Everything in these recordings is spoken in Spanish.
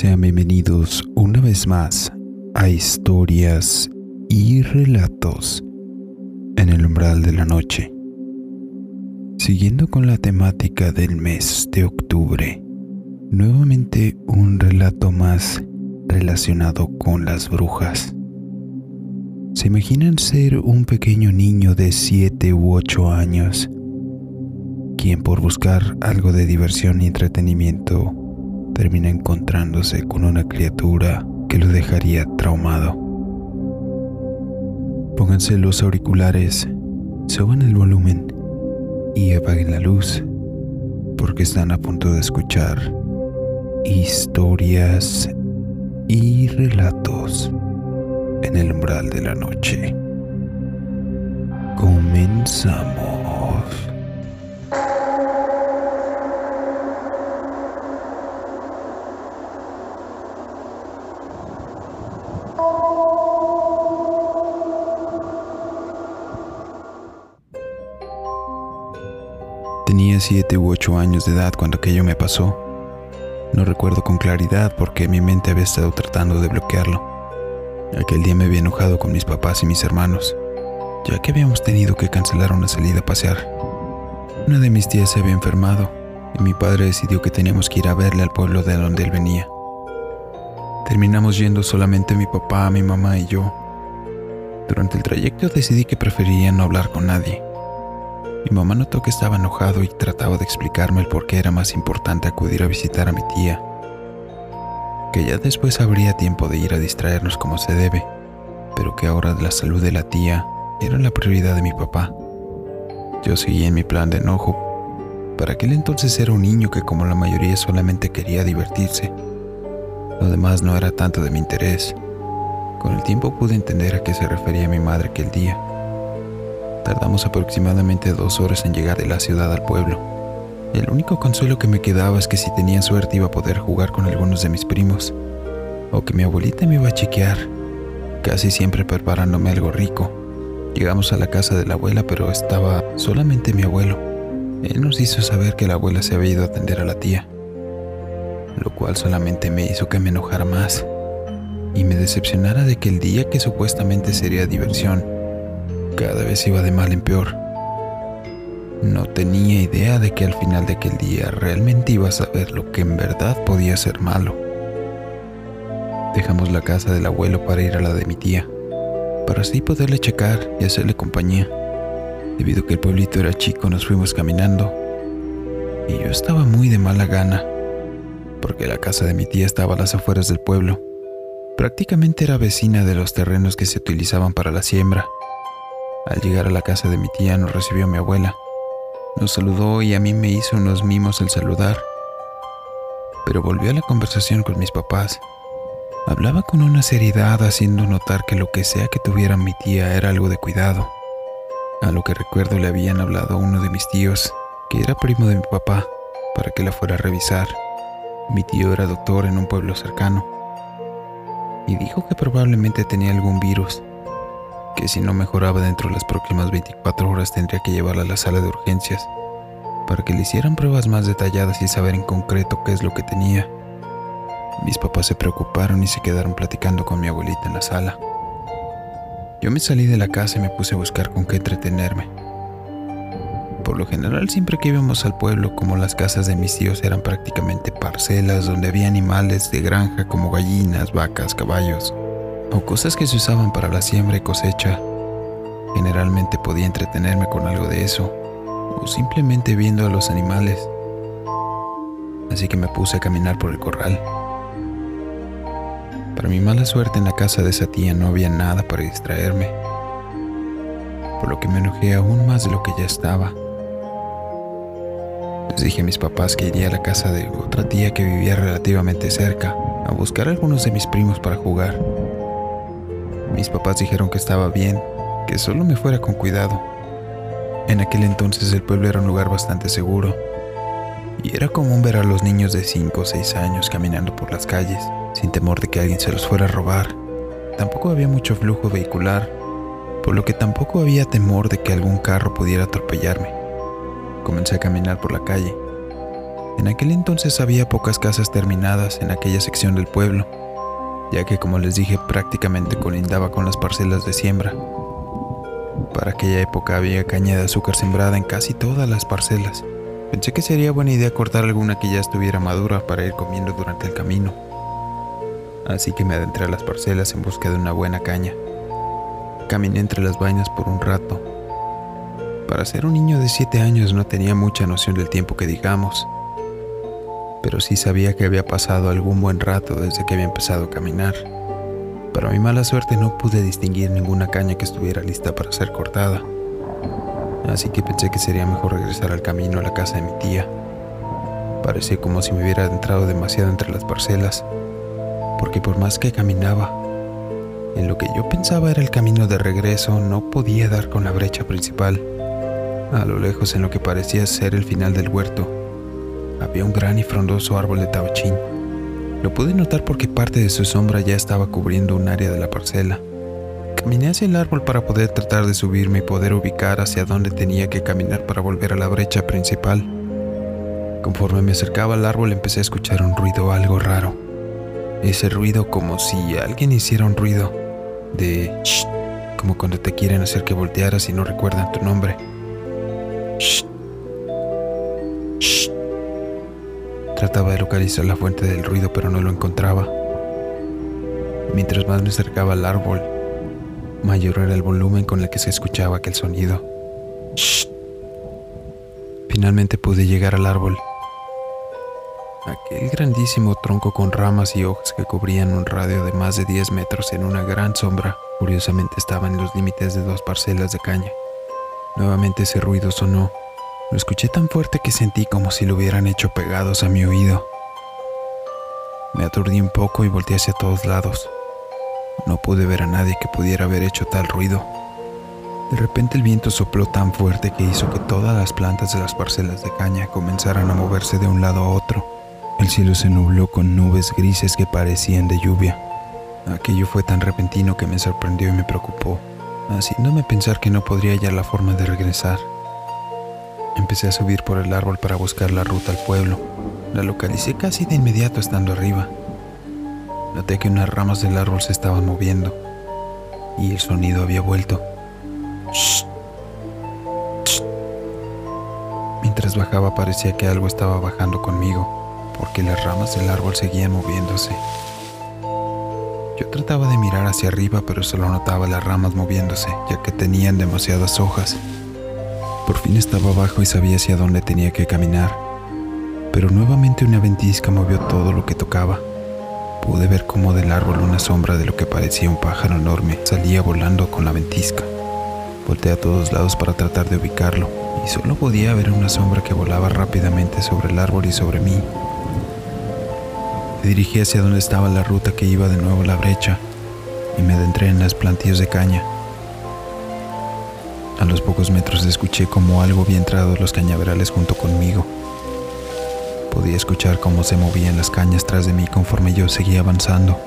Sean bienvenidos una vez más a historias y relatos en el umbral de la noche. Siguiendo con la temática del mes de octubre, nuevamente un relato más relacionado con las brujas. ¿Se imaginan ser un pequeño niño de 7 u 8 años, quien por buscar algo de diversión y entretenimiento termina encontrándose con una criatura que lo dejaría traumado? Pónganse los auriculares, suban el volumen y apaguen la luz, porque están a punto de escuchar historias y relatos en el umbral de la noche. Comenzamos. Tenía siete u ocho años de edad cuando aquello me pasó. No recuerdo con claridad porque mi mente había estado tratando de bloquearlo. Aquel día me había enojado con mis papás y mis hermanos, ya que habíamos tenido que cancelar una salida a pasear. Una de mis tías se había enfermado y mi padre decidió que teníamos que ir a verle al pueblo de donde él venía. Terminamos yendo solamente mi papá, mi mamá y yo. Durante el trayecto decidí que prefería no hablar con nadie. Mi mamá notó que estaba enojado y trataba de explicarme el por qué era más importante acudir a visitar a mi tía que ya después habría tiempo de ir a distraernos como se debe, pero que ahora la salud de la tía era la prioridad de mi papá. Yo seguí en mi plan de enojo. Para aquel entonces era un niño que como la mayoría solamente quería divertirse. Lo demás no era tanto de mi interés. Con el tiempo pude entender a qué se refería mi madre aquel día. Tardamos aproximadamente dos horas en llegar de la ciudad al pueblo. El único consuelo que me quedaba es que si tenía suerte iba a poder jugar con algunos de mis primos, o que mi abuelita me iba a chequear, casi siempre preparándome algo rico. Llegamos a la casa de la abuela, pero estaba solamente mi abuelo. Él nos hizo saber que la abuela se había ido a atender a la tía, lo cual solamente me hizo que me enojara más y me decepcionara de que el día que supuestamente sería diversión, cada vez iba de mal en peor. No tenía idea de que al final de aquel día realmente iba a saber lo que en verdad podía ser malo. Dejamos la casa del abuelo para ir a la de mi tía, para así poderle checar y hacerle compañía. Debido a que el pueblito era chico, nos fuimos caminando y yo estaba muy de mala gana, porque la casa de mi tía estaba a las afueras del pueblo. Prácticamente era vecina de los terrenos que se utilizaban para la siembra. Al llegar a la casa de mi tía nos recibió mi abuela nos saludó y a mí me hizo unos mimos al saludar. Pero volvió a la conversación con mis papás. Hablaba con una seriedad haciendo notar que lo que sea que tuviera mi tía era algo de cuidado. A lo que recuerdo le habían hablado a uno de mis tíos, que era primo de mi papá, para que la fuera a revisar. Mi tío era doctor en un pueblo cercano. Y dijo que probablemente tenía algún virus que si no mejoraba dentro de las próximas 24 horas tendría que llevarla a la sala de urgencias para que le hicieran pruebas más detalladas y saber en concreto qué es lo que tenía. Mis papás se preocuparon y se quedaron platicando con mi abuelita en la sala. Yo me salí de la casa y me puse a buscar con qué entretenerme. Por lo general, siempre que íbamos al pueblo, como las casas de mis tíos eran prácticamente parcelas donde había animales de granja como gallinas, vacas, caballos, o cosas que se usaban para la siembra y cosecha. Generalmente podía entretenerme con algo de eso, o simplemente viendo a los animales. Así que me puse a caminar por el corral. Para mi mala suerte en la casa de esa tía no había nada para distraerme, por lo que me enojé aún más de lo que ya estaba. Les dije a mis papás que iría a la casa de otra tía que vivía relativamente cerca, a buscar a algunos de mis primos para jugar. Mis papás dijeron que estaba bien, que solo me fuera con cuidado. En aquel entonces el pueblo era un lugar bastante seguro, y era común ver a los niños de 5 o 6 años caminando por las calles, sin temor de que alguien se los fuera a robar. Tampoco había mucho flujo vehicular, por lo que tampoco había temor de que algún carro pudiera atropellarme. Comencé a caminar por la calle. En aquel entonces había pocas casas terminadas en aquella sección del pueblo, ya que como les dije prácticamente colindaba con las parcelas de siembra. Para aquella época había caña de azúcar sembrada en casi todas las parcelas. Pensé que sería buena idea cortar alguna que ya estuviera madura para ir comiendo durante el camino. Así que me adentré a las parcelas en busca de una buena caña. Caminé entre las vainas por un rato. Para ser un niño de 7 años no tenía mucha noción del tiempo que digamos, pero sí sabía que había pasado algún buen rato desde que había empezado a caminar. Para mi mala suerte no pude distinguir ninguna caña que estuviera lista para ser cortada, así que pensé que sería mejor regresar al camino a la casa de mi tía. Parecía como si me hubiera entrado demasiado entre las parcelas, porque por más que caminaba, en lo que yo pensaba era el camino de regreso, no podía dar con la brecha principal. A lo lejos, en lo que parecía ser el final del huerto, había un gran y frondoso árbol de tabachín. Lo pude notar porque parte de su sombra ya estaba cubriendo un área de la parcela. Caminé hacia el árbol para poder tratar de subirme y poder ubicar hacia dónde tenía que caminar para volver a la brecha principal. Conforme me acercaba al árbol empecé a escuchar un ruido algo raro. Ese ruido como si alguien hiciera un ruido de shh, como cuando te quieren hacer que voltearas y no recuerdan tu nombre. Shh. Trataba de localizar la fuente del ruido, pero no lo encontraba. Mientras más me acercaba al árbol, mayor era el volumen con el que se escuchaba aquel sonido. Shh. Finalmente pude llegar al árbol. Aquel grandísimo tronco con ramas y hojas que cubrían un radio de más de 10 metros en una gran sombra, curiosamente estaba en los límites de dos parcelas de caña. Nuevamente ese ruido sonó. Lo escuché tan fuerte que sentí como si lo hubieran hecho pegados a mi oído. Me aturdí un poco y volteé hacia todos lados. No pude ver a nadie que pudiera haber hecho tal ruido. De repente el viento sopló tan fuerte que hizo que todas las plantas de las parcelas de caña comenzaran a moverse de un lado a otro. El cielo se nubló con nubes grises que parecían de lluvia. Aquello fue tan repentino que me sorprendió y me preocupó, haciéndome pensar que no podría hallar la forma de regresar. Empecé a subir por el árbol para buscar la ruta al pueblo. La localicé casi de inmediato estando arriba. Noté que unas ramas del árbol se estaban moviendo y el sonido había vuelto. Mientras bajaba parecía que algo estaba bajando conmigo porque las ramas del árbol seguían moviéndose. Yo trataba de mirar hacia arriba, pero solo notaba las ramas moviéndose, ya que tenían demasiadas hojas. Por fin estaba abajo y sabía hacia dónde tenía que caminar, pero nuevamente una ventisca movió todo lo que tocaba. Pude ver cómo del árbol una sombra de lo que parecía un pájaro enorme salía volando con la ventisca. Volté a todos lados para tratar de ubicarlo, y solo podía ver una sombra que volaba rápidamente sobre el árbol y sobre mí, me dirigí hacia donde estaba la ruta que iba de nuevo a la brecha y me adentré en las plantillas de caña. A los pocos metros escuché como algo había entrado los cañaverales junto conmigo. Podía escuchar cómo se movían las cañas tras de mí conforme yo seguía avanzando.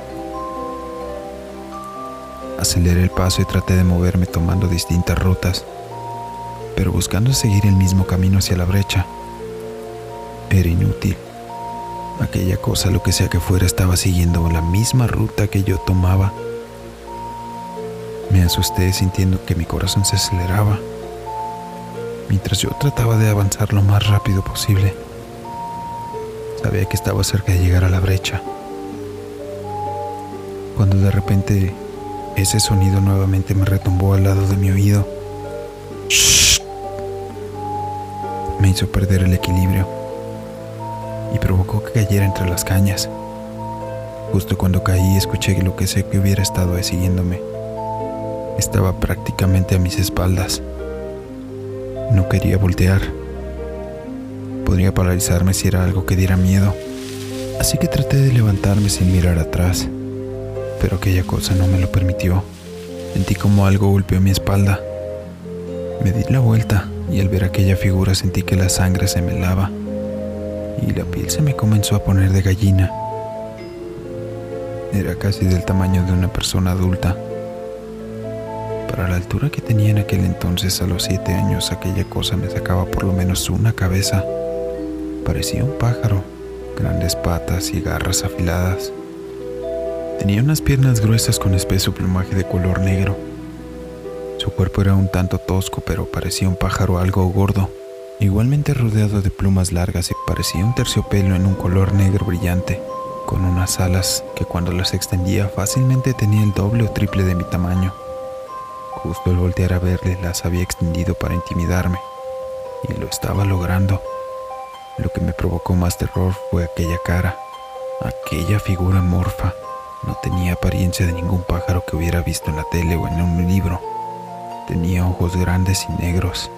Aceleré el paso y traté de moverme tomando distintas rutas, pero buscando seguir el mismo camino hacia la brecha. Era inútil. Aquella cosa, lo que sea que fuera, estaba siguiendo la misma ruta que yo tomaba. Me asusté sintiendo que mi corazón se aceleraba, mientras yo trataba de avanzar lo más rápido posible. Sabía que estaba cerca de llegar a la brecha, cuando de repente ese sonido nuevamente me retumbó al lado de mi oído. ¡Shh! Me hizo perder el equilibrio y provocó que cayera entre las cañas. Justo cuando caí escuché lo que sé que hubiera estado siguiéndome. Estaba prácticamente a mis espaldas. No quería voltear. Podría paralizarme si era algo que diera miedo. Así que traté de levantarme sin mirar atrás. Pero aquella cosa no me lo permitió. Sentí como algo golpeó mi espalda. Me di la vuelta y al ver aquella figura sentí que la sangre se me lava y la piel se me comenzó a poner de gallina. Era casi del tamaño de una persona adulta. Para la altura que tenía en aquel entonces a los siete años, aquella cosa me sacaba por lo menos una cabeza. Parecía un pájaro, grandes patas y garras afiladas. Tenía unas piernas gruesas con espeso plumaje de color negro. Su cuerpo era un tanto tosco, pero parecía un pájaro algo gordo, igualmente rodeado de plumas largas y parecía un terciopelo en un color negro brillante, con unas alas que cuando las extendía fácilmente tenía el doble o triple de mi tamaño. Justo al voltear a verle las había extendido para intimidarme, y lo estaba logrando. Lo que me provocó más terror fue aquella cara, aquella figura morfa. No tenía apariencia de ningún pájaro que hubiera visto en la tele o en un libro. Tenía ojos grandes y negros,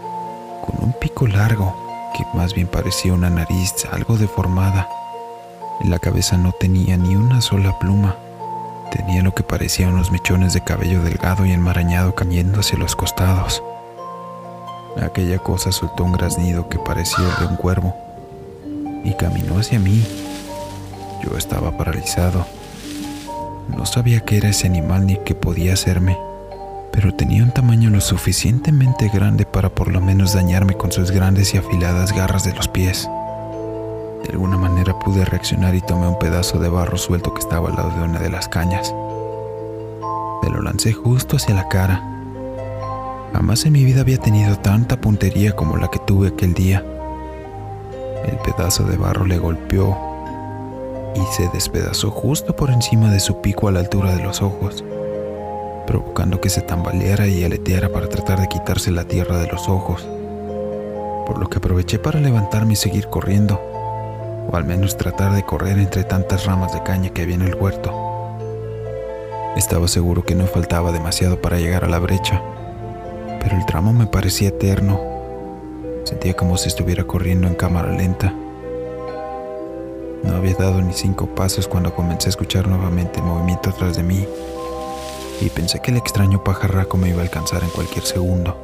con un pico largo que más bien parecía una nariz algo deformada. En la cabeza no tenía ni una sola pluma. Tenía lo que parecía unos mechones de cabello delgado y enmarañado cayendo hacia los costados. Aquella cosa soltó un graznido que parecía el de un cuervo y caminó hacia mí. Yo estaba paralizado. No sabía qué era ese animal ni qué podía hacerme, pero tenía un tamaño lo suficientemente grande para por lo menos dañarme con sus grandes y afiladas garras de los pies. De alguna manera pude reaccionar y tomé un pedazo de barro suelto que estaba al lado de una de las cañas. Me lo lancé justo hacia la cara. Jamás en mi vida había tenido tanta puntería como la que tuve aquel día. El pedazo de barro le golpeó y se despedazó justo por encima de su pico a la altura de los ojos, provocando que se tambaleara y aleteara para tratar de quitarse la tierra de los ojos, por lo que aproveché para levantarme y seguir corriendo, o al menos tratar de correr entre tantas ramas de caña que había en el huerto. Estaba seguro que no faltaba demasiado para llegar a la brecha, pero el tramo me parecía eterno Sentía como si estuviera corriendo en cámara lenta. No había dado ni cinco pasos cuando comencé a escuchar nuevamente el movimiento atrás de mí y pensé que el extraño pajarraco me iba a alcanzar en cualquier segundo.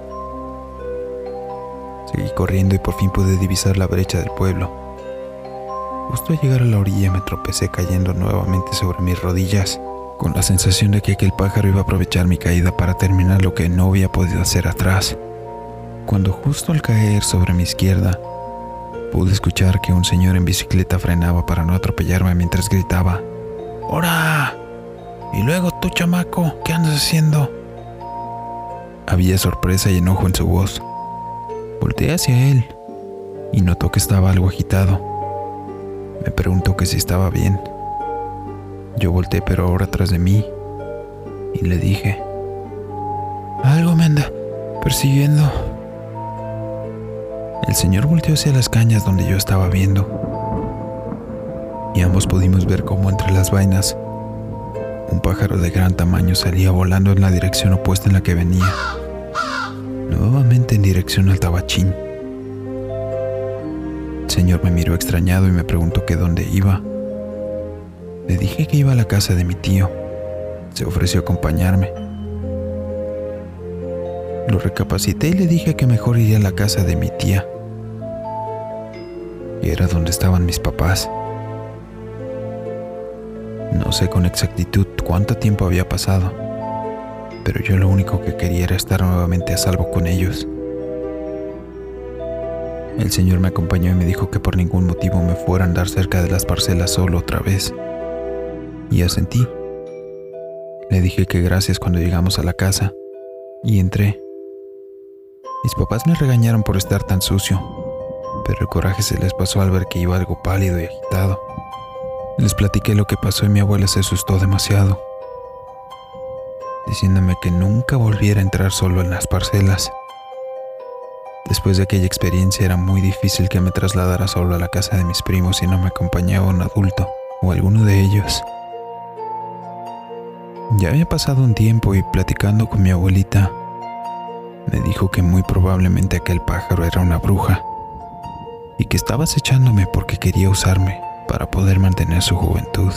Seguí corriendo y por fin pude divisar la brecha del pueblo. Justo al llegar a la orilla me tropecé cayendo nuevamente sobre mis rodillas, con la sensación de que aquel pájaro iba a aprovechar mi caída para terminar lo que no había podido hacer atrás cuando justo al caer sobre mi izquierda pude escuchar que un señor en bicicleta frenaba para no atropellarme mientras gritaba, ¡Hora! Y luego tú, chamaco, ¿qué andas haciendo? Había sorpresa y enojo en su voz. Volteé hacia él y notó que estaba algo agitado. Me preguntó que si estaba bien. Yo volteé pero ahora atrás de mí y le dije, algo me anda persiguiendo. El señor volteó hacia las cañas donde yo estaba viendo, y ambos pudimos ver cómo entre las vainas un pájaro de gran tamaño salía volando en la dirección opuesta en la que venía, nuevamente en dirección al tabachín. Señor me miró extrañado y me preguntó que dónde iba. Le dije que iba a la casa de mi tío. Se ofreció a acompañarme. Lo recapacité y le dije que mejor iría a la casa de mi tía. Y era donde estaban mis papás. No sé con exactitud cuánto tiempo había pasado, pero yo lo único que quería era estar nuevamente a salvo con ellos. El señor me acompañó y me dijo que por ningún motivo me fuera a andar cerca de las parcelas solo otra vez. Y asentí. Le dije que gracias cuando llegamos a la casa y entré. Mis papás me regañaron por estar tan sucio, pero el coraje se les pasó al ver que iba algo pálido y agitado. Les platiqué lo que pasó y mi abuela se asustó demasiado, diciéndome que nunca volviera a entrar solo en las parcelas. Después de aquella experiencia era muy difícil que me trasladara solo a la casa de mis primos si no me acompañaba un adulto o alguno de ellos. Ya había pasado un tiempo y platicando con mi abuelita, me dijo que muy probablemente aquel pájaro era una bruja y que estaba acechándome porque quería usarme para poder mantener su juventud.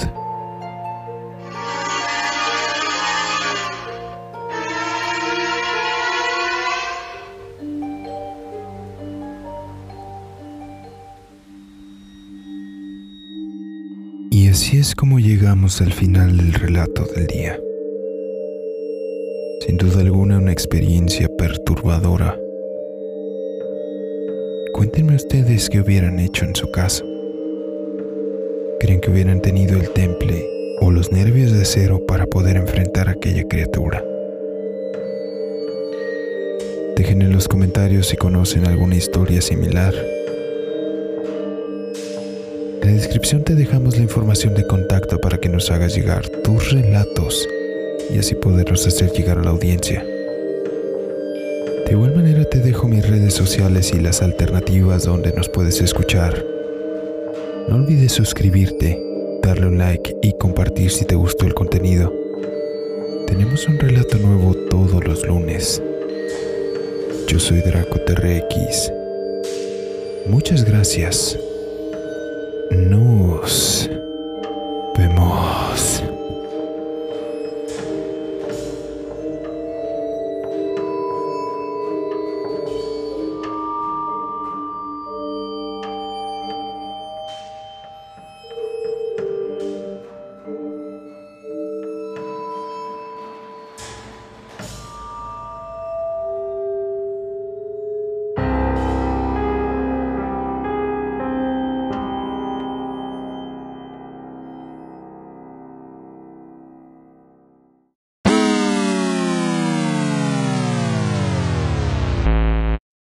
Es como llegamos al final del relato del día. Sin duda alguna una experiencia perturbadora Cuéntenme ustedes qué hubieran hecho en su caso. ¿Creen que hubieran tenido el temple o los nervios de acero para poder enfrentar a aquella criatura? Dejen en los comentarios si conocen alguna historia similar. Descripción te dejamos la información de contacto para que nos hagas llegar tus relatos y así poderlos hacer llegar a la audiencia. De igual manera te dejo mis redes sociales y las alternativas donde nos puedes escuchar. No olvides suscribirte, darle un like y compartir si te gustó el contenido. Tenemos un relato nuevo todos los lunes. Yo soy Draco TRX. Muchas gracias. Nos